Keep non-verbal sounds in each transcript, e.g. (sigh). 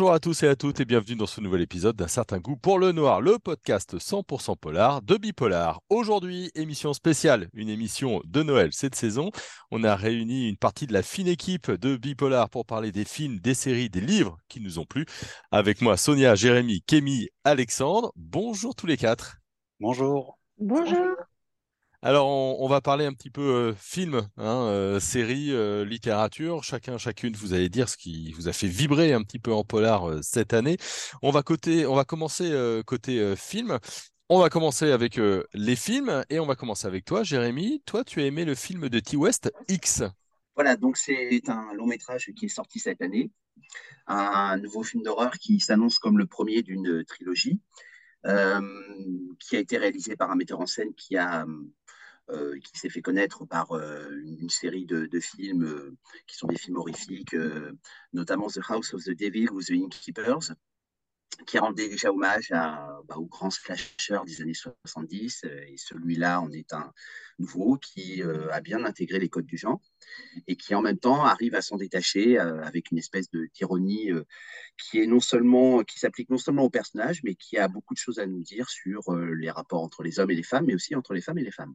Bonjour à tous et à toutes et bienvenue dans ce nouvel épisode d'un certain goût pour le noir, le podcast 100% polar de Bipolar. Aujourd'hui, émission spéciale, une émission de Noël cette saison. On a réuni une partie de la fine équipe de Bipolar pour parler des films, des séries, des livres qui nous ont plu. Avec moi, Sonia, Jérémy, Kémy, Alexandre. Bonjour tous les quatre. Bonjour. Bonjour. Alors, on, va parler un petit peu euh, film, hein, euh, série, euh, littérature. Chacun, chacune, vous allez dire ce qui vous a fait vibrer un petit peu en polar cette année. On va, on va commencer côté film. On va commencer avec les films et on va commencer avec toi, Jérémy. Toi, tu as aimé le film de T-West, X. Voilà, donc c'est un long métrage qui est sorti cette année. Un nouveau film d'horreur qui s'annonce comme le premier d'une trilogie. qui a été réalisé par un metteur en scène qui a qui s'est fait connaître par euh, une, série de, films euh, qui sont des films horrifiques, notamment The House of the Devil ou The Innkeepers, qui rendait déjà hommage à, bah, aux grands des années 70. Et celui-là en est un nouveau qui a bien intégré les codes du genre et qui en même temps arrive à s'en détacher avec une espèce d'ironie qui est non seulement qui s'applique non seulement au personnage, mais qui a beaucoup de choses à nous dire sur les rapports entre les hommes et les femmes, mais aussi entre les femmes et les femmes.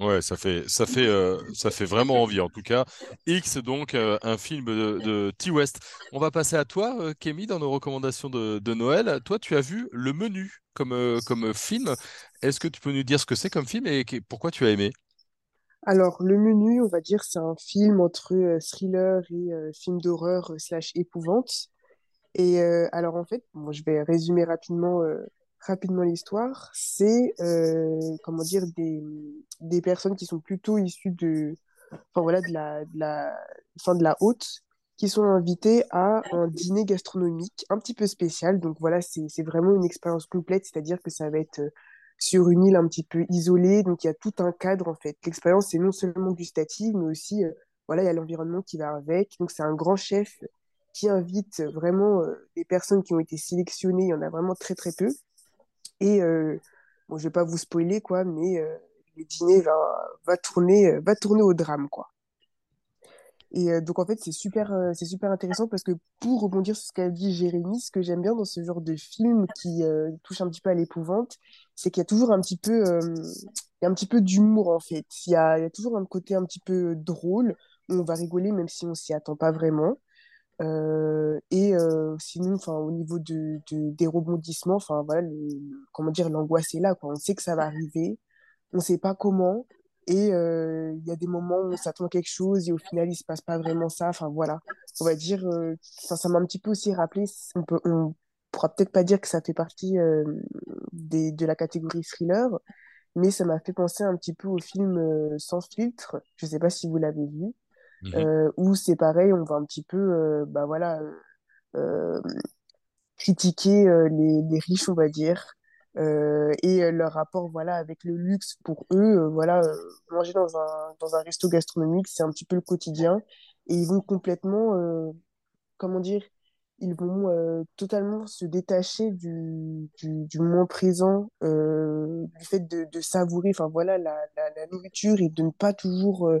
Ouais, ça fait, ça fait, euh, ça fait vraiment envie en tout cas. X, donc euh, un film de, T-West. On va passer à toi, euh, Kémy, dans nos recommandations de, Noël. Toi, tu as vu Le Menu comme, comme film. Est-ce que tu peux nous dire ce que c'est comme film et pourquoi tu as aimé? Alors, Le Menu, on va dire, c'est un film entre thriller et film d'horreur slash épouvante. Et alors, en fait, je vais résumer rapidement rapidement l'histoire, c'est euh, comment dire des, des personnes qui sont plutôt issues de enfin voilà de la de la fin de la haute qui sont invitées à un dîner gastronomique un petit peu spécial. Donc voilà, c'est vraiment une expérience complète, c'est-à-dire que ça va être euh, sur une île un petit peu isolée, donc il y a tout un cadre en fait. L'expérience c'est non seulement gustative, mais aussi euh, voilà, il y a l'environnement qui va avec. Donc c'est un grand chef qui invite vraiment des personnes qui ont été sélectionnées, il y en a vraiment très très peu. Et euh, bon, je vais pas vous spoiler, quoi, mais euh, le dîner va, va, tourner, euh, va tourner au drame, quoi. Et donc, en fait, c'est super, c'est super intéressant parce que pour rebondir sur ce qu'a dit Jérémy, ce que j'aime bien dans ce genre de film qui touche un petit peu à l'épouvante, c'est qu'il y a toujours un petit peu, un petit peu d'humour, en fait. Il y a, il y a toujours un côté un petit peu drôle où on va rigoler même si on s'y attend pas vraiment. Euh, et euh, sinon, enfin, au niveau de, de, des rebondissements, enfin, voilà, comment dire, l'angoisse est là, quoi. On sait que ça va arriver, on sait pas comment, et euh, il y a des moments où on s'attend à quelque chose et au final, il se passe pas vraiment ça. Enfin, voilà, on va dire, ça, m'a un petit peu aussi rappelé, on peut, on pourra peut-être pas dire que ça fait partie des, de la catégorie thriller, mais ça m'a fait penser un petit peu au film Sans filtre. Je sais pas si vous l'avez vu. Mmh euh, où c'est pareil, on va un petit peu, euh, bah voilà, euh, critiquer les, les, riches, on va dire, et leur rapport, voilà, avec le luxe pour eux, voilà, manger dans un, dans un resto gastronomique, c'est un petit peu le quotidien, et ils vont complètement, comment dire, ils vont totalement se détacher du, du, du moment présent, du fait de, de savourer voilà, la, la, la, nourriture et de ne pas toujours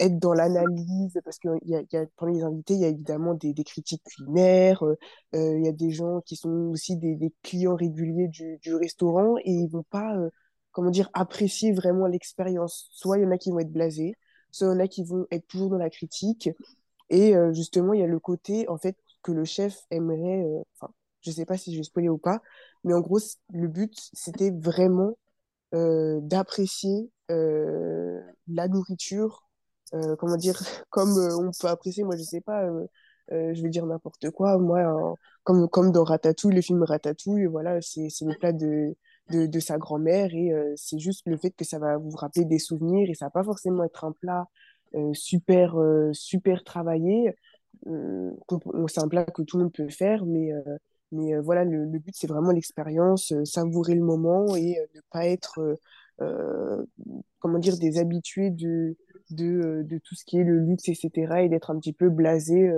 être dans l'analyse, parce que y y a, parmi les invités, il y a évidemment des, critiques culinaires, il y a des gens qui sont aussi des, clients réguliers du, restaurant et ils vont pas, comment dire, apprécier vraiment l'expérience. Soit il y en a qui vont être blasés, soit il y en a qui vont être toujours dans la critique. Et justement, il y a le côté, en fait, que le chef aimerait, euh, enfin, je sais pas si je vais spoiler ou pas, mais en gros, le but, c'était vraiment euh, d'apprécier euh, la nourriture, comment dire, (laughs) comme on peut apprécier, moi, je sais pas, je vais dire n'importe quoi, moi, comme, comme dans Ratatouille, le film Ratatouille, voilà, c'est le plat de, de, de sa grand-mère et c'est juste le fait que ça va vous rappeler des souvenirs et ça va pas forcément être un plat super, super travaillé, euh, c'est un plat que tout le monde peut faire, mais, euh, mais euh, voilà, le, but, c'est vraiment l'expérience, savourer le moment et ne pas être, comment dire, des habitués de, de, de, tout ce qui est le luxe, etc., et d'être un petit peu blasé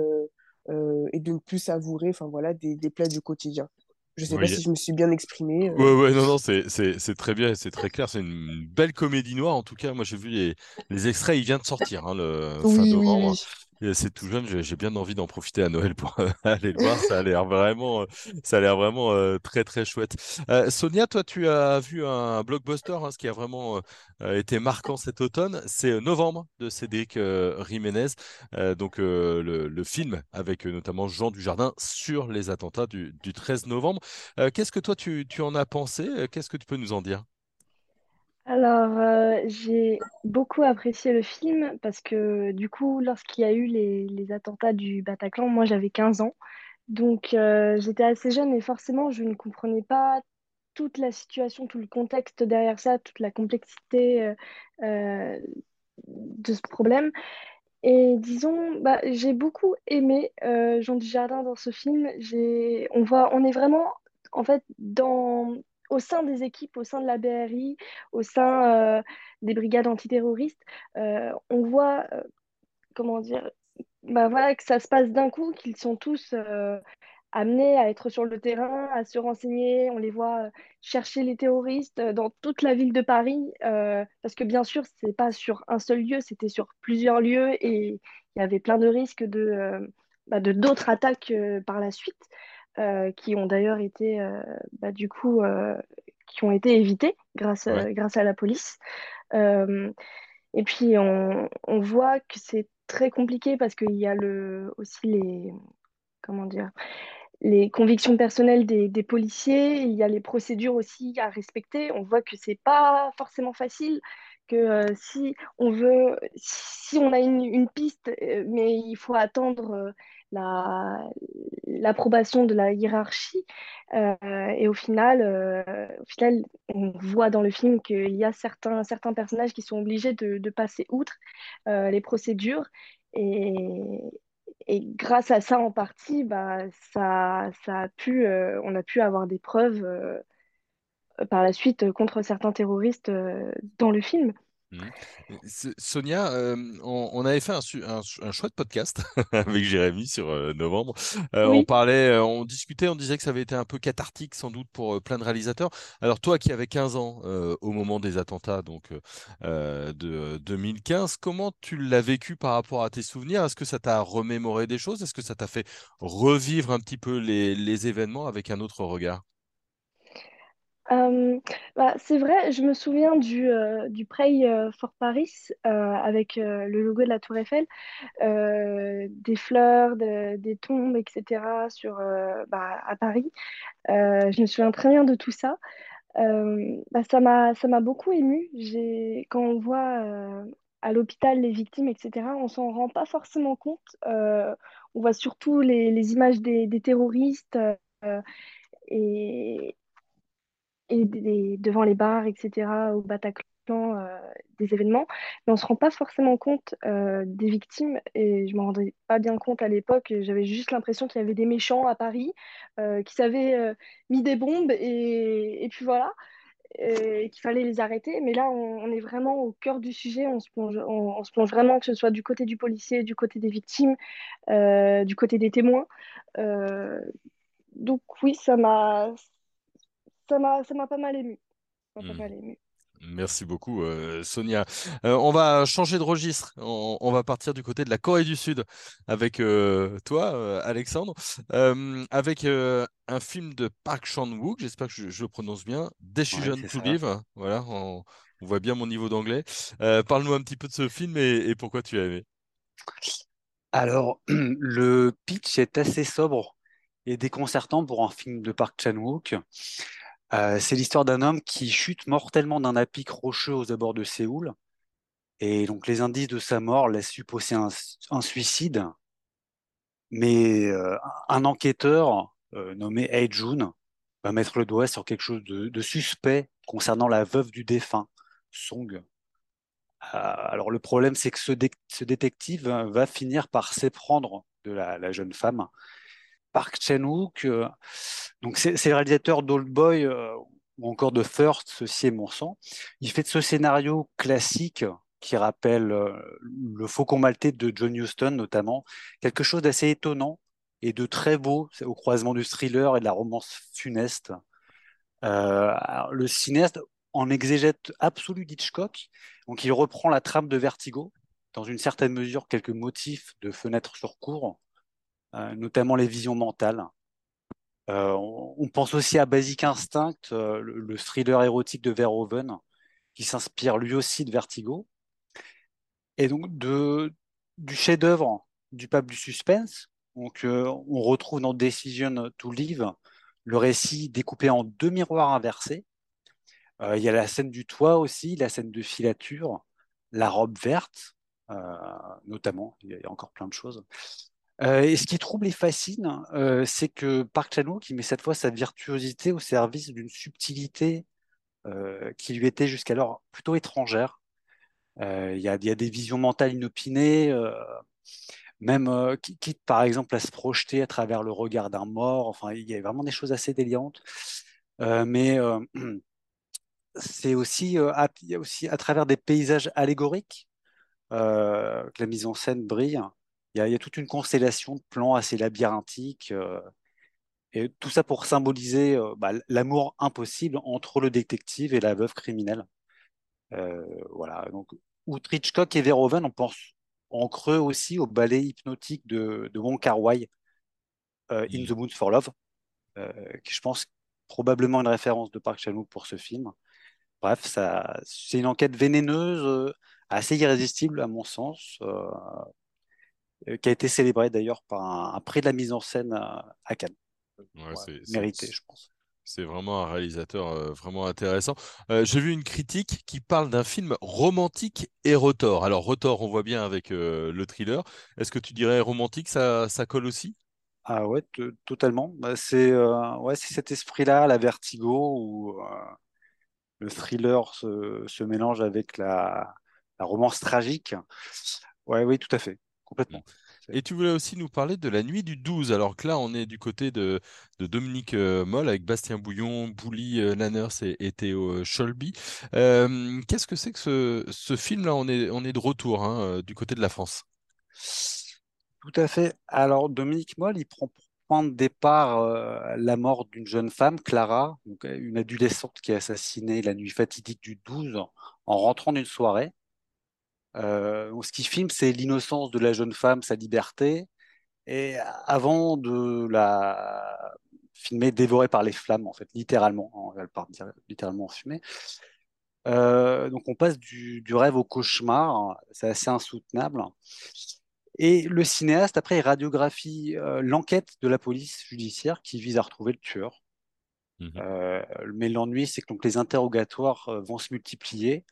et de ne plus savourer, enfin voilà, des, des plats du quotidien. Je sais pas si je me suis bien exprimé. Ouais, ouais, non, non, c'est très bien, c'est très clair. C'est une belle comédie noire. En tout cas, moi, j'ai vu les, les extraits, il vient de sortir, hein, le fin novembre. C'est tout jeune, j'ai bien envie d'en profiter à Noël pour (laughs) aller le voir. Ça a l'air vraiment, ça a l'air vraiment très très chouette. Sonia, toi, tu as vu un blockbuster, hein, ce qui a vraiment été marquant cet automne. C'est Novembre de Cédric Jiménez, donc le, film avec notamment Jean Dujardin sur les attentats du, 13 novembre. Qu'est-ce que toi tu en as pensé? Qu'est-ce que tu peux nous en dire? Alors, euh, j'ai beaucoup apprécié le film parce que du coup, lorsqu'il y a eu les, attentats du Bataclan, moi j'avais 15 ans. Donc, euh, j'étais assez jeune et forcément, je ne comprenais pas toute la situation, tout le contexte derrière ça, toute la complexité euh, de ce problème. Et disons, bah, j'ai beaucoup aimé Jean Dujardin dans ce film. J'ai, on voit, on est vraiment en fait dans au sein des équipes, au sein de la BRI, au sein euh, des brigades antiterroristes, euh, on voit, euh, comment dire, bah voilà, que ça se passe d'un coup, qu'ils sont tous amenés à être sur le terrain, à se renseigner. On les voit chercher les terroristes dans toute la ville de Paris, parce que bien sûr, c'est pas sur un seul lieu, c'était sur plusieurs lieux et il y avait plein de risques de bah, d'autres attaques par la suite. Euh, qui ont d'ailleurs été, euh, bah, du coup, euh, qui ont été évités grâce, grâce à la police. et puis, on, on voit que c'est très compliqué parce qu'il y a le, aussi les, comment dire, les convictions personnelles des, des, policiers, il y a les procédures aussi à respecter. On voit que c'est pas forcément facile, que si on veut, si on a une, une piste, mais il faut attendre l'approbation de la hiérarchie. Euh, et au final, euh, au final, on voit dans le film qu'il y a certains, certains personnages qui sont obligés de, passer outre euh, les procédures. Et, et, grâce à ça, en partie, bah, ça, ça a pu, on a pu avoir des preuves par la suite contre certains terroristes dans le film. Mmh. Sonia, euh, on, avait fait un, un, chouette podcast (laughs) avec Jérémy sur euh, novembre. Euh, on parlait, on discutait, on disait que ça avait été un peu cathartique sans doute pour plein de réalisateurs. Alors toi qui avais 15 ans au moment des attentats donc de 2015, comment tu l'as vécu par rapport à tes souvenirs? Est-ce que ça t'a remémoré des choses? Est-ce que ça t'a fait revivre un petit peu les événements avec un autre regard? Euh, bah, c'est vrai, je me souviens du, euh, du euh, for Paris avec le logo de la Tour Eiffel, des fleurs, des tombes, etc. Sur, bah, à Paris. je me souviens très bien de tout ça. Bah, ça m'a, beaucoup ému. J'ai, quand on voit à l'hôpital les victimes, etc., on s'en rend pas forcément compte. on voit surtout les, images des terroristes. et, et devant les bars, etc., au Bataclan, euh, des événements, mais on ne se rend pas forcément compte euh, des victimes, et je ne me rendais pas bien compte à l'époque, j'avais juste l'impression qu'il y avait des méchants à Paris euh, qui savaient mis des bombes, et, et puis voilà, et qu'il fallait les arrêter, mais là on, est vraiment au cœur du sujet, on se, plonge, on, se plonge vraiment, que ce soit du côté du policier, du côté des victimes, du côté des témoins. donc oui, ça m'a ça m'a, ça m'a pas mal ému. pas hmm. mal ému. Merci beaucoup, euh, Sonia. Euh, on va changer de registre. On, va partir du côté de la Corée du Sud avec euh, toi, Alexandre, avec un film de Park Chan-wook. J'espère que je, le prononce bien. Decision to Live. Voilà, on, voit bien mon niveau d'anglais. Parle-nous un petit peu de ce film et, et pourquoi tu as aimé. Alors, (clears throat) le pitch est assez sobre et déconcertant pour un film de Park Chan-wook. Euh, c'est l'histoire d'un homme qui chute mortellement d'un apic rocheux aux abords de Séoul. Et donc les indices de sa mort laissent supposer un, suicide. Mais euh, un enquêteur euh, nommé Hei Jun va mettre le doigt sur quelque chose de, suspect concernant la veuve du défunt, Song. alors le problème, c'est que ce, détective va finir par s'éprendre de la, jeune femme Park Chan-wook, euh, donc c'est le réalisateur d'Old Boy euh, ou encore de First, ceci est mon sang. Il fait de ce scénario classique qui rappelle euh, le Faucon maltais de John Huston notamment, quelque chose d'assez étonnant et de très beau au croisement du thriller et de la romance funeste. le cinéaste en exégète absolu d'Hitchcock, donc il reprend la trame de Vertigo, dans une certaine mesure quelques motifs de fenêtres sur cours, notamment les visions mentales. on, pense aussi à Basic Instinct, le, thriller érotique de Verhoeven, qui s'inspire lui aussi de Vertigo. Et donc du chef-d'œuvre du pape du suspense, donc, on retrouve dans Decision to Live le récit découpé en deux miroirs inversés. il y a la scène du toit aussi, la scène de filature, la robe verte, notamment. Il y a encore plein de choses. Et ce qui trouble et fascine, c'est que Park Chan-wook, qui met cette fois sa virtuosité au service d'une subtilité qui lui était jusqu'alors plutôt étrangère. Il y, a des visions mentales inopinées même euh, quitte par exemple à se projeter à travers le regard d'un mort. Enfin, il y a vraiment des choses assez délirantes. Mais (clears throat) c'est aussi à travers des paysages allégoriques que la mise en scène brille. Il y, a, toute une constellation de plans assez labyrinthiques. et tout ça pour symboliser bah, l'amour impossible entre le détective et la veuve criminelle. voilà. Donc, outre Hitchcock et Verhoeven, on pense en creux aussi au ballet hypnotique de, de Wong Kar Wai, euh, In mm. the Mood for Love, euh, qui je pense probablement une référence de Park Chan-wook pour ce film. Bref, c'est une enquête vénéneuse, euh, assez irrésistible à mon sens, qui a été célébrée d'ailleurs par un, prix de la mise en scène à, Cannes. mérité, je pense. C'est vraiment un réalisateur euh, vraiment intéressant. Euh, j'ai vu une critique qui parle d'un film romantique et Rotor. Alors Rotor, on voit bien avec euh, le thriller. Est-ce que tu dirais romantique, ça, ça colle aussi? Ah ouais, totalement. Bah, c'est ouais, cet esprit-là, la vertigo, où le thriller se, se, mélange avec la, la romance tragique. Ouais, oui, tout à fait, complètement. Et tu voulais aussi nous parler de la nuit du 12. Alors que là, on est du côté de, Dominique euh, Moll avec Bastien Bouillon, Bouli euh, Lanners et, Théo euh, Scholby. Qu'est-ce que c'est que ce, film-là? On est, on est de retour hein, du côté de la France. Tout à fait. Alors, Dominique Moll, il prend pour point de départ la mort d'une jeune femme, Clara, une adolescente qui est assassinée la nuit fatidique du 12 en rentrant d'une soirée. Euh, ce qu'il filme, c'est l'innocence de la jeune femme, sa liberté. Et avant de la filmer dévorée par les flammes, en fait, littéralement, elle part littéralement fumée. Euh, donc on passe du, rêve au cauchemar, c'est assez insoutenable. Et le cinéaste, après, il radiographie euh, l'enquête de la police judiciaire qui vise à retrouver le tueur. Mmh mais l'ennui, c'est que donc, les interrogatoires vont se multiplier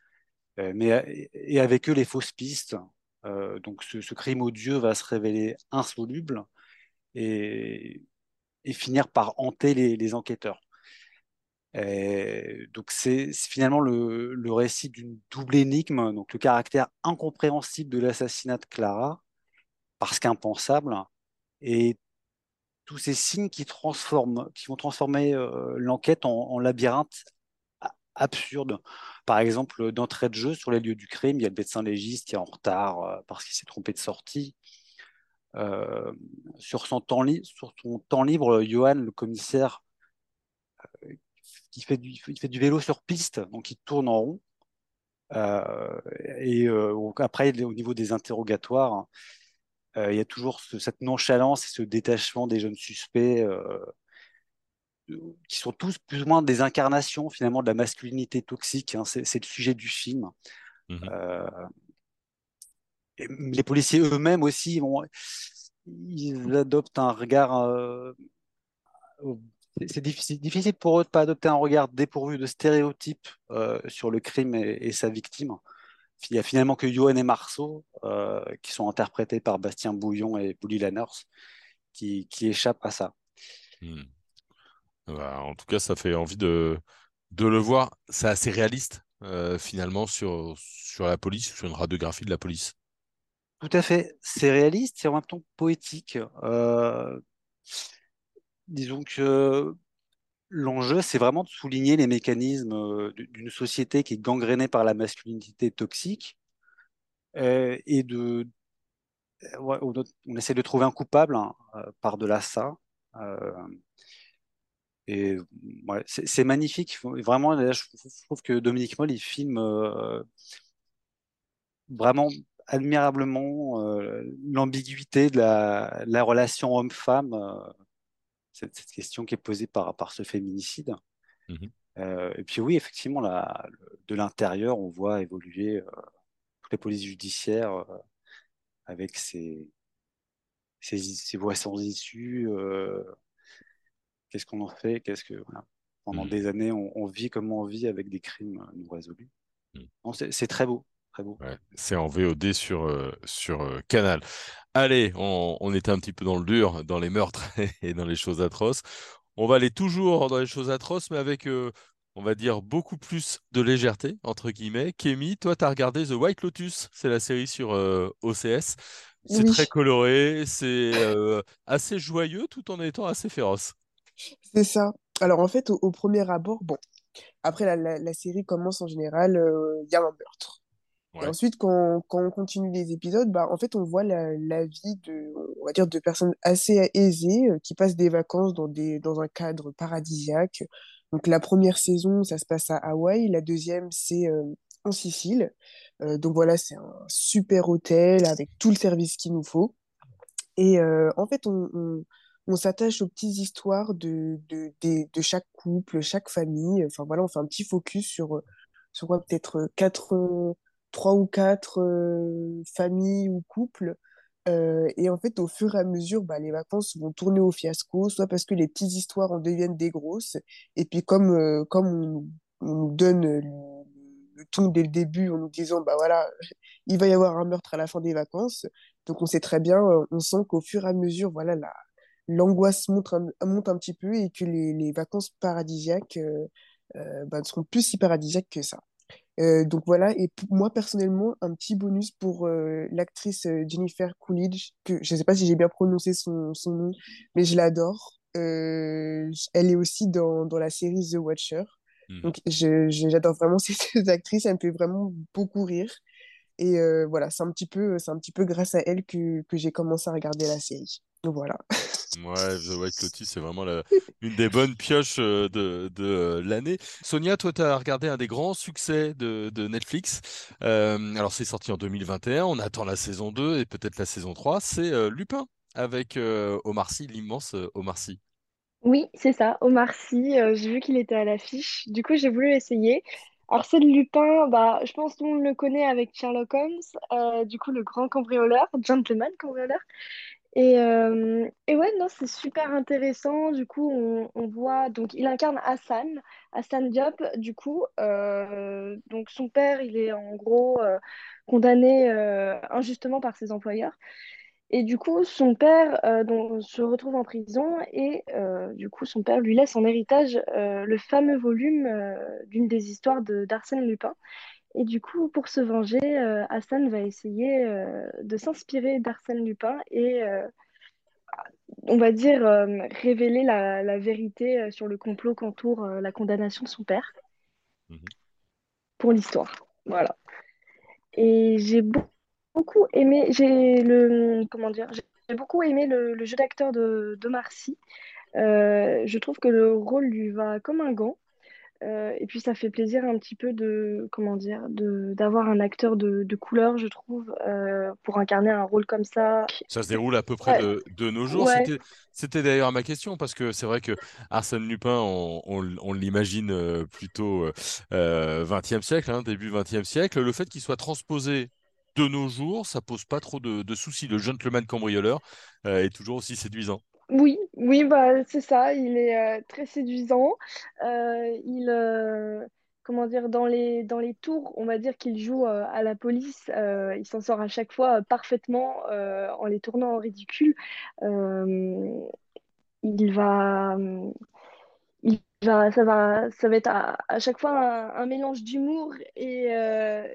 mais, et avec eux les fausses pistes. Euh, donc ce, crime odieux va se révéler insoluble et, et finir par hanter les, enquêteurs. donc c'est finalement le, récit d'une double énigme, donc le caractère incompréhensible de l'assassinat de Clara, parce qu'impensable, et tous ces signes qui transforment, qui vont transformer euh, l'enquête en, labyrinthe absurde. Par exemple, d'entrée de jeu, sur les lieux du crime, il y a le médecin légiste qui est en retard euh, parce qu'il s'est trompé de sortie. Euh, sur, son temps libre, Johan, le commissaire, euh, qui fait du, vélo sur piste, donc il tourne en rond. et après, au niveau des interrogatoires, il y a toujours cette nonchalance et ce détachement des jeunes suspects qui sont tous plus ou moins des incarnations finalement de la masculinité toxique. Hein. c'est, le sujet du film. Mmh euh, les policiers eux-mêmes aussi, ils adoptent un regard. Euh, c'est difficile, difficile, pour eux de ne pas adopter un regard dépourvu de stéréotypes euh, sur le crime et, sa victime. Il n'y a finalement que Johan et Marceau, qui sont interprétés par Bastien Bouillon et Bully Lanners, qui, qui échappent à ça. Mmh. Bah, en tout cas, ça fait envie de, de le voir. C'est assez réaliste, euh, finalement, sur, sur la police, sur une radiographie de la police. Tout à fait. C'est réaliste, c'est en même temps poétique. Euh, disons que l'enjeu, c'est vraiment de souligner les mécanismes euh, d'une société qui est gangrénée par la masculinité toxique et de. on, essaie de trouver un coupable hein, par-delà ça. Et ouais, c'est magnifique. Vraiment, je trouve que Dominique Moll, il filme euh, vraiment admirablement l'ambiguïté de la, la relation homme-femme, cette, cette, question qui est posée par, par ce féminicide. Mhm. et puis oui, effectivement, la, de l'intérieur, on voit évoluer toutes les polices judiciaires avec ces, ces, ces voies sans issue. Qu'est-ce qu'on en fait Qu'est-ce que voilà. Pendant Mhm. des années, on, on vit comme on vit avec des crimes non résolus. Non, c'est c'est très beau, très beau. Ouais, c'est en VOD sur, euh, sur euh, Canal. Allez, on, on était un petit peu dans le dur, dans les meurtres (laughs) et dans les choses atroces. On va aller toujours dans les choses atroces, mais avec, euh, on va dire, beaucoup plus de légèreté, entre guillemets. Kémy, toi, tu as regardé The White Lotus, c'est la série sur euh, OCS. C'est Oui. très coloré, c'est euh, assez joyeux tout en étant assez féroce. C'est ça. Alors en fait, au, au premier abord, bon, après la, la, la série commence en général, euh, il y a un meurtre. Et ensuite, quand, quand on continue les épisodes, bah, en fait, on voit la, la vie de, on va dire, de personnes assez aisées euh, qui passent des vacances dans des, dans un cadre paradisiaque. Donc, la première saison, ça se passe à Hawaï. La deuxième, c'est euh, en Sicile. Euh, donc, voilà, c'est un super hôtel avec tout le service qu'il nous faut. Et euh, en fait, on, on, on s'attache aux petites histoires de, de, de, de chaque couple, chaque famille. Enfin, voilà, on fait un petit focus sur, euh, sur peut-être euh, quatre, euh, trois ou quatre familles ou couples. Et en fait, au fur et à mesure, bah, les vacances vont tourner au fiasco, soit parce que les petites histoires en deviennent des grosses, et puis comme, comme on, nous donne le, ton dès le début en nous disant, bah voilà, il va y avoir un meurtre à la fin des vacances, donc on sait très bien, on sent qu'au fur et à mesure, voilà, la, l'angoisse monte un, monte un petit peu et que les, les vacances paradisiaques euh, euh, bah, ne seront plus si paradisiaques que ça. Euh, donc voilà, et pour moi personnellement, un petit bonus pour l'actrice Jennifer Coolidge, que je ne sais pas si j'ai bien prononcé son, son nom, mais je l'adore. Euh, elle est aussi dans, dans la série The Watcher. Mhm. Donc j'adore vraiment (laughs) cette actrice, elle me fait vraiment beaucoup rire. Et euh, voilà, c'est un petit peu, un petit peu grâce à elle que, que j'ai commencé à regarder la série. Donc voilà. (laughs) Ouais, The White Lotus, c'est vraiment une des bonnes pioches euh, de, de euh, l'année. Sonia, toi, tu as regardé un des grands succès de, de Netflix. Euh, alors, c'est sorti en 2021. On attend la saison 2 et peut-être la saison 3. C'est Lupin avec euh, Omar Sy, l'immense Omar Sy. Oui, c'est ça, Omar Sy, j'ai vu qu'il était à l'affiche, du coup j'ai voulu essayer. Arsène Lupin, bah, je pense que tout le monde le connaît avec Sherlock Holmes, du coup le grand cambrioleur, gentleman cambrioleur. Et, euh, et ouais, non, c'est super intéressant, du coup on, voit, donc il incarne Hassan, Hassan Diop, du coup, euh, donc son père il est en gros euh, condamné injustement par ses employeurs. Et du coup, son père donc, se retrouve en prison et du coup, son père lui laisse en héritage le fameux volume d'une des histoires d'Arsène Lupin. Et du coup, pour se venger, euh, Hassan va essayer euh, de s'inspirer d'Arsène Lupin et, euh, on va dire, révéler la, la vérité sur le complot qu'entoure la condamnation de son père Mhm. pour l'histoire. Voilà. Et j'ai beau- beaucoup aimé, j'ai le, comment dire, j'ai beaucoup aimé le, le jeu d'acteur de, de Marcy. Je trouve que le rôle lui va comme un gant. Euh, et puis ça fait plaisir un petit peu de, comment dire, de, d'avoir un acteur de, de couleur, je trouve, euh, pour incarner un rôle comme ça. Ça se déroule à peu près Ouais, de, de nos jours. ouais, C'était, c'était d'ailleurs ma question, parce que c'est vrai que Arsène Lupin, on, on- on l'imagine euh, plutôt euh, euh, 20e siècle, hein, début 20e siècle. Le fait qu'il soit transposé de nos jours, ça pose pas trop de, de soucis. Le gentleman cambrioleur est toujours aussi séduisant. Oui, oui, bah, c'est ça, il est euh, très séduisant. Euh, il, euh, comment dire, dans les, dans les tours, on va dire qu'il joue à la police, il s'en sort à chaque fois parfaitement en les tournant en ridicule. Il va, il va, ça va, ça va être à, à chaque fois un, mélange d'humour et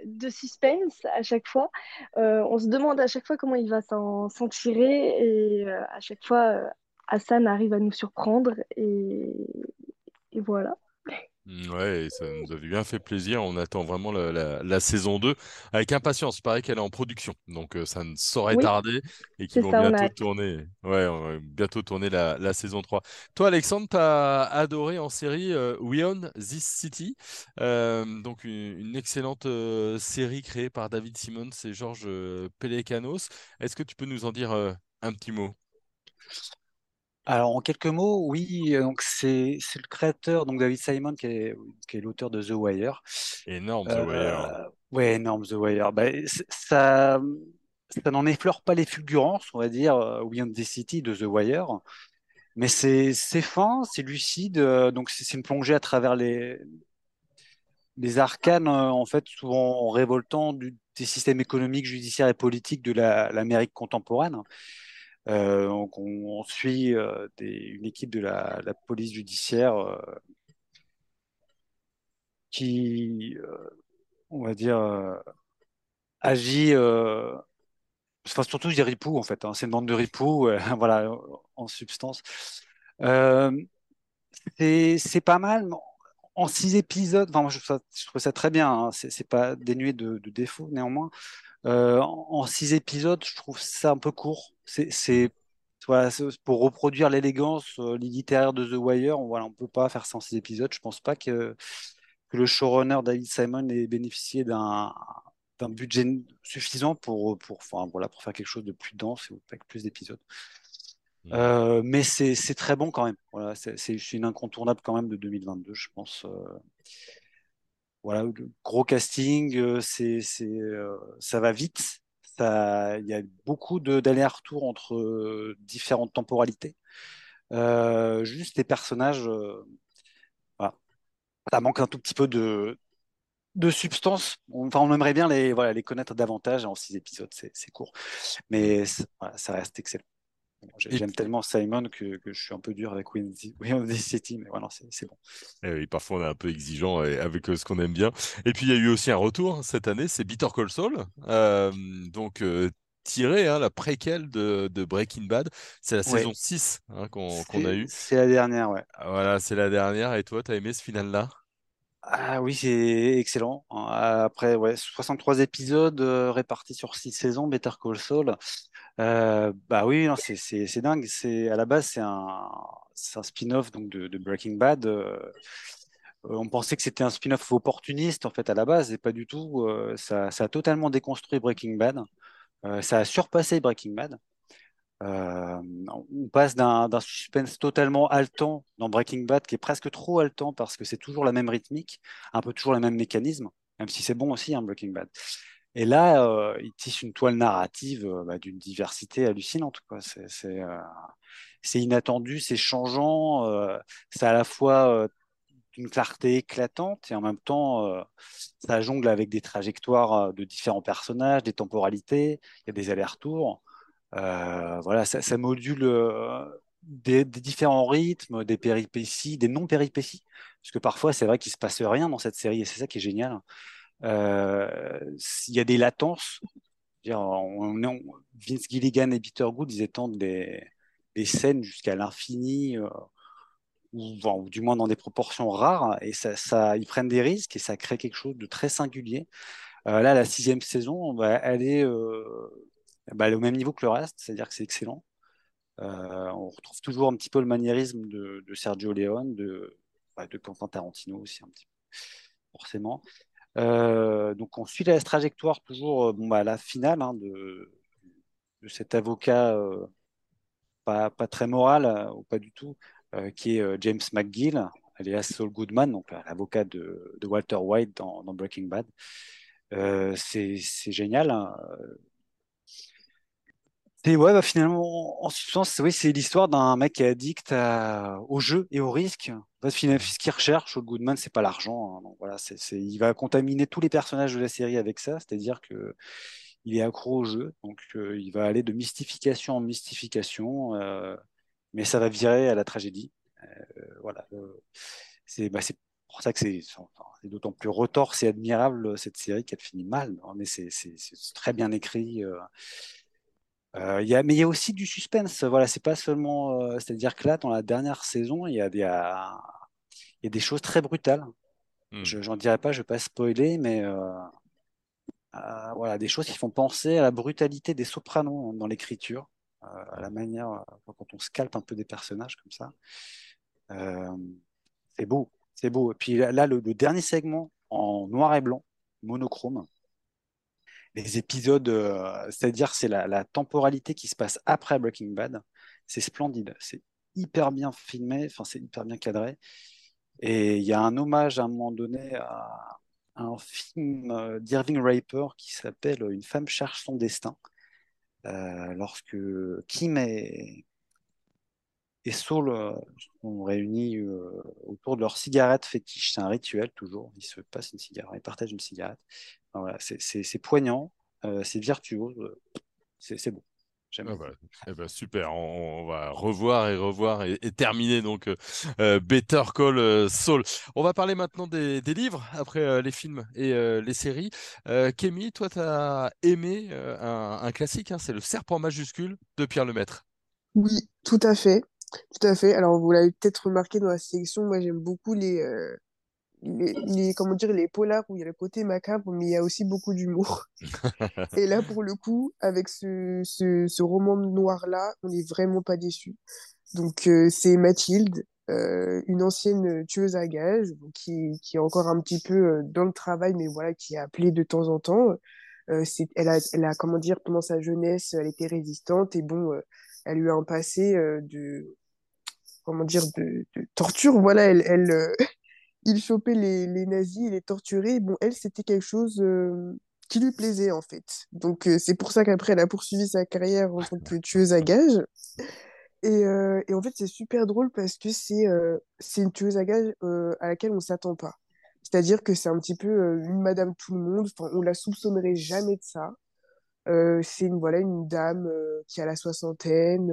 de suspense à chaque fois. On se demande à chaque fois comment il va s'en tirer et à chaque fois, Hassan arrive à nous surprendre et, et voilà. Mm, ouais, ça nous avait bien fait plaisir. On attend vraiment la, la, saison 2 avec impatience. Il paraît qu'elle est en production, donc euh, ça ne saurait tarder et qu'ils vont bientôt tourner. Ouais, on va bientôt tourner la, la saison 3. Toi, Alexandre, tu as adoré en série euh, We Own This City, euh, donc une, excellente série créée par David Simmons et Georges Pelecanos. Est-ce que tu peux nous en dire un petit mot? Alors, en quelques mots, oui, donc c'est le créateur, donc David Simon, qui est, qui est l'auteur de The Wire. Énorme, The Wire. Euh, ouais, énorme, The Wire. Bah, ça, ça n'en effleure pas les fulgurances, on va dire, euh, We the City de The Wire. Mais c'est fin, c'est lucide, euh, donc c'est une plongée à travers les, les arcanes, en fait, souvent révoltants du, des systèmes économiques, judiciaires et politiques de l'Amérique contemporaine. Euh, donc on, suit euh, une équipe de la, police judiciaire euh, qui, on va dire, agit. Enfin, surtout des ripoux en fait. Hein. C'est une bande de ripoux, (laughs) voilà, en substance. c'est pas mal. En six épisodes, enfin, moi, je, trouve ça, très bien. Hein. C'est pas dénué de, défauts néanmoins. En, six épisodes, je trouve ça un peu court. C'est pour reproduire l'élégance euh, littéraire de The Wire, on, voilà, on peut pas faire ça en six épisodes. Je pense pas que, que le showrunner David Simon ait bénéficié d'un budget suffisant pour, pour, enfin, voilà, pour faire quelque chose de plus dense et avec plus d'épisodes. Mmh. Euh, mais c'est très bon quand même. Voilà, c'est une incontournable quand même de 2022, je pense voilà, gros casting, euh, c'est, euh, ça va vite. Il y a beaucoup d'allers-retours entre euh, différentes temporalités. juste les personnages, ça manque un tout petit peu de, de substance. Enfin, on aimerait bien les, voilà, les connaître davantage en six épisodes, c'est court. Mais ça reste excellent. J'aime tellement Simon que, que, je suis un peu dur avec Wednesday (laughs) City, mais voilà, c'est bon. Eh oui, parfois on est un peu exigeant avec euh, ce qu'on aime bien. Et puis il y a eu aussi un retour cette année, c'est Bitter Call Saul, euh, donc euh, tiré, hein, la préquelle de, de, Breaking Bad. C'est la saison 6 hein, qu'on a eu. C'est la dernière, ouais. Ah, voilà, c'est la dernière. Et toi, tu as aimé ce final-là? Ah oui, c'est excellent. Après, ouais, 63 épisodes répartis sur 6 saisons, Better Call Saul. Euh, bah oui, c'est dingue. C'est à la base c'est un, un spin-off donc de, Breaking Bad. Euh, on pensait que c'était un spin-off opportuniste en fait à la base et pas du tout. Euh, ça, ça, a totalement déconstruit Breaking Bad. ça a surpassé Breaking Bad. on passe d'un suspense totalement haletant dans Breaking Bad qui est presque trop haletant parce que c'est toujours la même rythmique, un peu toujours le même mécanisme, même si c'est bon aussi hein, Breaking Bad. Et là, euh, il tisse une toile narrative euh, bah, d'une diversité hallucinante. Euh, c'est inattendu, c'est changeant, c'est à la fois d'une clarté éclatante et en même temps, ça jongle avec des trajectoires de différents personnages, des temporalités, il y a des allers-retours. voilà, ça, module des, différents rythmes, des péripéties, des non-péripéties. Parce que parfois, c'est vrai qu'il ne se passe rien dans cette série et c'est ça qui est génial. Euh, il y a des latences. On, Vince Gilligan et Peter Good, ils étendent des, scènes jusqu'à l'infini, euh, ou, du moins dans des proportions rares, et ça, ils prennent des risques et ça crée quelque chose de très singulier. Euh, là, la sixième saison, bah, elle, est, bah, au même niveau que le reste, c'est-à-dire que c'est excellent. on retrouve toujours un petit peu le maniérisme de, Sergio Leone, de, bah, de Quentin Tarantino aussi, forcément. Euh, donc on suit la trajectoire toujours euh, bon, bah, à la finale hein, de, cet avocat euh, pas, pas, très moral ou pas du tout, qui est James McGill, alias Saul Goodman, donc l'avocat de, Walter White dans, dans Breaking Bad. c'est génial. Hein. Et ouais, bah, finalement, en substance, oui, c'est l'histoire d'un mec qui est addict au jeu et au risque. En fait, ce qu'il recherche, au Goodman, c'est pas l'argent. Hein. voilà, c'est, il va contaminer tous les personnages de la série avec ça, c'est-à-dire que il est accro au jeu, donc euh, il va aller de mystification en mystification, euh, mais ça va virer à la tragédie. Euh, voilà, c'est, bah, c'est pour ça que c'est, d'autant plus retorse et admirable cette série qu'elle finit mal. mais c'est, très bien écrit. Euh, y a, mais il y a aussi du suspense. Voilà, c'est pas seulement. Euh, c'est-à-dire que là, dans la dernière saison, il y a, il y a des choses très brutales. Hmm. Je n'en dirai pas, je ne vais pas spoiler, mais voilà, des choses qui font penser à la brutalité des sopranos dans l'écriture, à la manière quand on scalpe un peu des personnages comme ça. c'est beau, c'est beau. Et puis là, le, dernier segment en noir et blanc, monochrome, les épisodes, c'est-à-dire c'est la, temporalité qui se passe après Breaking Bad, c'est splendide, c'est hyper bien filmé, enfin c'est hyper bien cadré. Et il y a un hommage à un moment donné à un film euh, d'Irving Raper qui s'appelle Une femme cherche son destin. Euh, lorsque Kim et, Saul euh, sont réunis autour de leur cigarette fétiche, c'est un rituel toujours, ils se passent une cigarette, ils partagent une cigarette. Voilà, c'est poignant, c'est virtuose, c'est beau. Ah bah, eh ben, super, on, va revoir et revoir et, terminer donc euh, euh, Better Call euh, Saul. On va parler maintenant des, livres après les films et les séries. Kémy, toi, tu as aimé un, classique, hein, c'est Le Serpent majuscule de Pierre Lemaître. Oui, tout à fait. Tout à fait. Alors, vous l'avez peut-être remarqué dans la sélection, moi j'aime beaucoup les, les, comment dire, les polars où il y a le côté macabre, mais il y a aussi beaucoup d'humour. (laughs) et là, pour le coup, avec ce, ce, roman noir-là, on n'est vraiment pas déçu. Donc, euh, c'est Mathilde, euh, une ancienne tueuse à gages, qui, qui est encore un petit peu euh, dans le travail, mais voilà, qui est appelée de temps en temps. c'est, elle, a, elle a, comment dire, pendant sa jeunesse, elle était résistante, et bon, elle lui a un passé de, comment dire, de, de torture. Voilà, elle, elle, il chopait les, les nazis, il les torturait. Bon, elle, c'était quelque chose euh, qui lui plaisait, en fait. Donc, euh, c'est pour ça qu'après, elle a poursuivi sa carrière en tant que tueuse à gages. Et, euh, et en fait, c'est super drôle parce que c'est une tueuse à gages à laquelle on ne s'attend pas. C'est-à-dire que c'est un petit peu une Madame Tout-le-Monde. Enfin, on la soupçonnerait jamais de ça. c'est une, voilà, une dame qui a la soixantaine,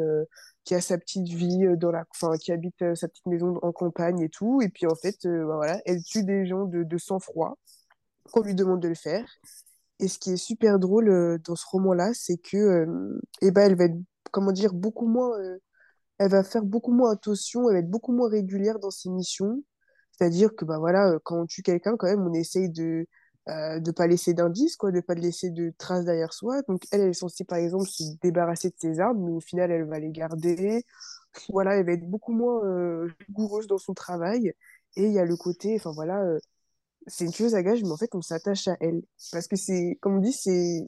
qui a sa petite vie dans la, enfin, qui habite sa petite maison en campagne et tout. Et puis en fait, bah, voilà, elle tue des gens de, de sang-froid qu'on lui demande de le faire. Et ce qui est super drôle dans ce roman-là, c'est que, eh ben, elle va être, comment dire, beaucoup moins, elle va faire beaucoup moins attention, elle va être beaucoup moins régulière dans ses missions. C'est-à-dire que, bah voilà, quand on tue quelqu'un, quand même, on essaye de, euh, de pas laisser d'indices, quoi, de pas laisser de traces derrière soi. Donc elle, elle est censée par exemple se débarrasser de ses armes, mais au final elle va les garder. Voilà, elle va être beaucoup moins euh, rigoureuse dans son travail. Et il y a le côté, enfin voilà, euh, c'est une tueuse à gages, mais en fait on s'attache à elle parce que c'est, comme on dit, c'est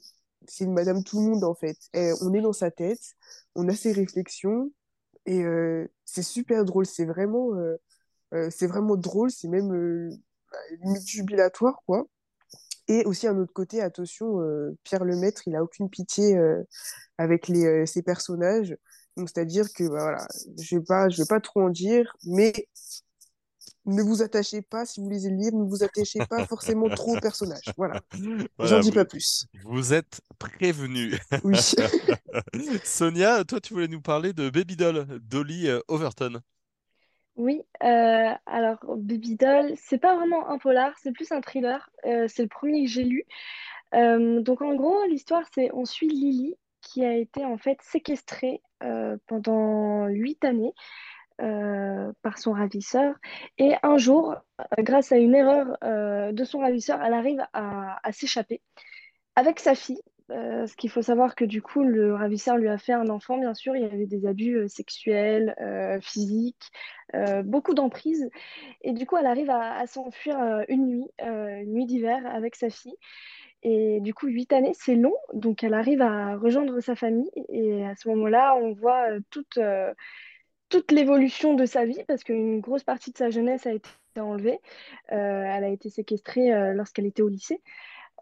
une Madame tout le monde en fait. on est dans sa tête, on a ses réflexions et c'est super drôle. C'est vraiment vraiment drôle, c'est même limite jubilatoire quoi. Et aussi, un autre côté, attention, euh, Pierre Lemaître, il a aucune pitié euh, avec les, euh, ses personnages. Donc, c'est-à-dire que, bah, voilà, je ne vais, vais pas trop en dire, mais ne vous attachez pas, si vous lisez le livre, ne vous attachez pas forcément trop aux personnages. Voilà. (laughs) J'en dis pas plus. Vous êtes prévenu. Oui. (laughs) Sonia, toi, tu voulais nous parler de Baby Doll, Dolly Overton. Oui, euh, alors Baby Doll, c'est pas vraiment un polar, c'est plus un thriller. Euh, c'est le premier que j'ai lu. Euh, donc en gros, l'histoire, c'est on suit Lily qui a été en fait séquestrée pendant huit années par son ravisseur. Et un jour, grâce à une erreur de son ravisseur, elle arrive à s'échapper avec sa fille. Euh, ce qu'il faut savoir que du coup, le ravisseur lui a fait un enfant, bien sûr, il y avait des abus euh, sexuels, euh, physiques, beaucoup d'emprise. Et du coup, elle arrive à, s'enfuir une nuit, une nuit d'hiver avec sa fille. Et du coup, huit années, c'est long, donc elle arrive à rejoindre sa famille. Et à ce moment-là, on voit toute l'évolution de sa vie, parce qu'une grosse partie de sa jeunesse a été enlevée. elle a été séquestrée lorsqu'elle était au lycée.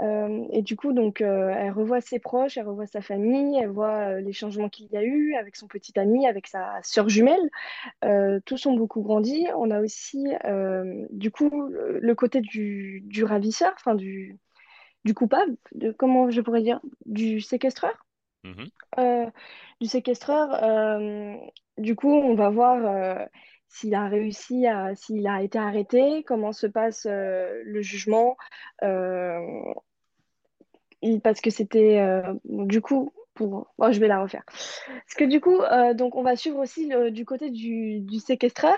Euh, et du coup, donc, euh, elle revoit ses proches, elle revoit sa famille, elle voit euh, les changements qu'il y a eu avec son petit ami, avec sa sœur jumelle. tous ont beaucoup grandi. On a aussi, du coup, le côté du, du ravisseur, enfin du, du coupable, de, comment je pourrais dire, du séquestreur. Mm-hmm. du séquestreur. du coup, on va voir s'il a réussi à, s'il a été arrêté, comment se passe le jugement, parce que c'était, euh, du coup, pour... Bon, je vais la refaire. Parce que du coup, euh, donc on va suivre aussi le, du côté du, du séquestreur,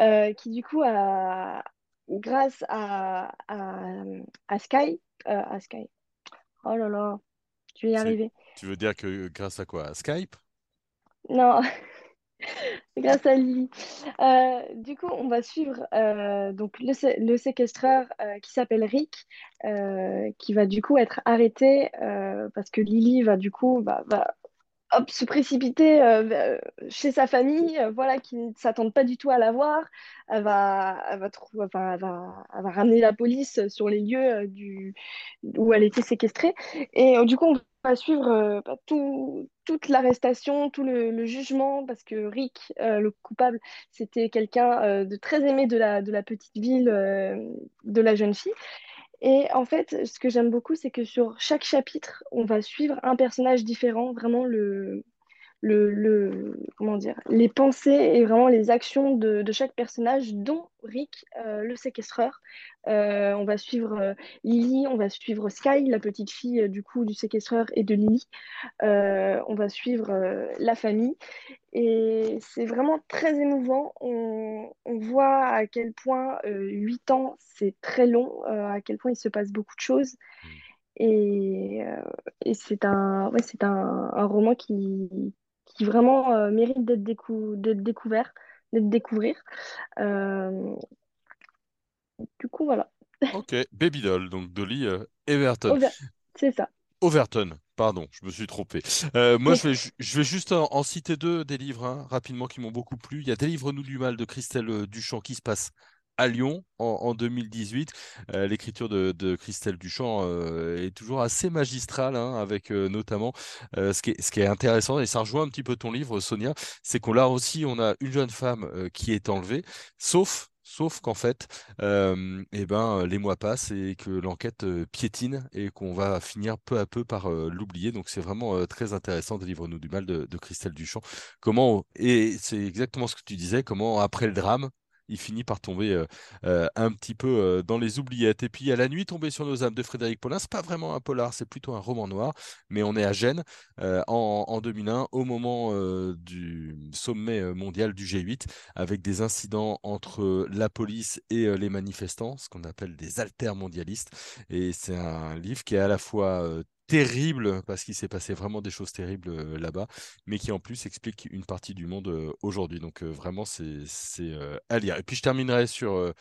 euh, qui du coup, a, grâce à, à, à Sky, euh, à Sky, oh là là, je vais y arriver. Tu veux dire que grâce à quoi? À Skype? Non, (laughs) grâce à Lily. Euh, du coup, on va suivre euh, donc le, sé- le séquestreur euh, qui s'appelle Rick, qui va du coup être arrêté parce que Lily va du coup va, va hop, se précipiter chez sa famille, voilà, qui ne s'attendent pas du tout à la voir. Elle va, elle va, elle va, ramener la police sur les lieux du, où elle était séquestrée. Et du coup, on va suivre euh, tout, toute l'arrestation, tout le, jugement, parce que Rick, euh, le coupable, c'était quelqu'un euh, de très aimé de la, de la petite ville, de la jeune fille. Et en fait, ce que j'aime beaucoup, c'est que sur chaque chapitre, on va suivre un personnage différent, vraiment le, le, le- comment dire, les pensées et vraiment les actions de, de chaque personnage, dont Rick, euh, le séquestreur. Euh, on va suivre euh, Lily, on va suivre Sky, la petite fille du coup du séquestreur et de Lily. Euh, on va suivre la famille. Et c'est vraiment très émouvant. On, on voit à quel point euh, 8 ans, c'est très long, à quel point il se passe beaucoup de choses. Et, euh, et c'est un, ouais, un, un roman qui, qui vraiment euh, mérite d'être décou- d'être découvert, d'être découvrir. Euh, du coup, voilà. Ok, Baby Doll, donc Dolly euh, Everton. Over- C'est ça. Overton, pardon, je me suis trompé. Euh, moi, je vais, je vais juste en, en citer deux des livres hein, rapidement qui m'ont beaucoup plu. Il y a Délivre-nous du mal de Christelle Duchamp qui se passe à Lyon en, en 2018. Euh, L'écriture de, Christelle Duchamp euh, est toujours assez magistrale, hein, avec euh, notamment ce qui est, intéressant, et ça rejoint un petit peu ton livre, Sonia, c'est qu'on là aussi, on a une jeune femme qui est enlevée, sauf... Sauf qu'en fait, euh, eh ben, les mois passent et que l'enquête piétine et qu'on va finir peu à peu par l'oublier. Donc c'est vraiment très intéressant de Livre-nous du mal de, de Christelle Duchamp. Comment, et c'est exactement ce que tu disais, comment après le drame, il finit par tomber euh, euh, un petit peu euh, dans les oubliettes. Et puis à la nuit tombée sur nos âmes de Frédéric Paulin, c'est pas vraiment un polar, c'est plutôt un roman noir, mais on est à Gênes en, en 2001 au moment du sommet mondial du G8 avec des incidents entre la police et les manifestants, ce qu'on appelle des altermondialistes. Et c'est un livre qui est à la fois terrible parce qu'il s'est passé vraiment des choses terribles euh, là-bas, mais qui en plus explique une partie du monde euh, aujourd'hui. Donc euh, vraiment, c'est à lire. Et puis je terminerai sur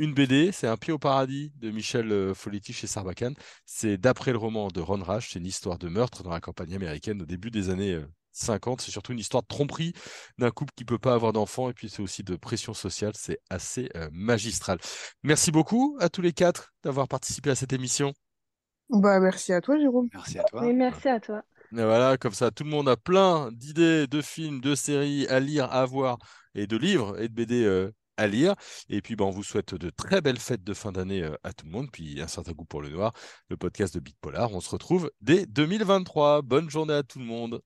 une BD, c'est Un pied au paradis de Michel Foletti chez Sarbacane. C'est d'après le roman de Ron Rash, c'est une histoire de meurtre dans la campagne américaine au début des années euh, 50. C'est surtout une histoire de tromperie d'un couple qui peut pas avoir d'enfants et puis c'est aussi de pression sociale. C'est assez magistral. Merci beaucoup à tous les quatre d'avoir participé à cette émission. Bah, merci à toi, Jérôme. Merci à toi. Oui, merci à toi. Et voilà, comme ça, tout le monde a plein d'idées, de films, de séries à lire, à voir, et de livres et de BD euh, à lire. Et puis, ben, on vous souhaite de très belles fêtes de fin d'année euh, à tout le monde, puis un certain goût pour le noir, le podcast de Big Polar. On se retrouve dès 2023. Bonne journée à tout le monde.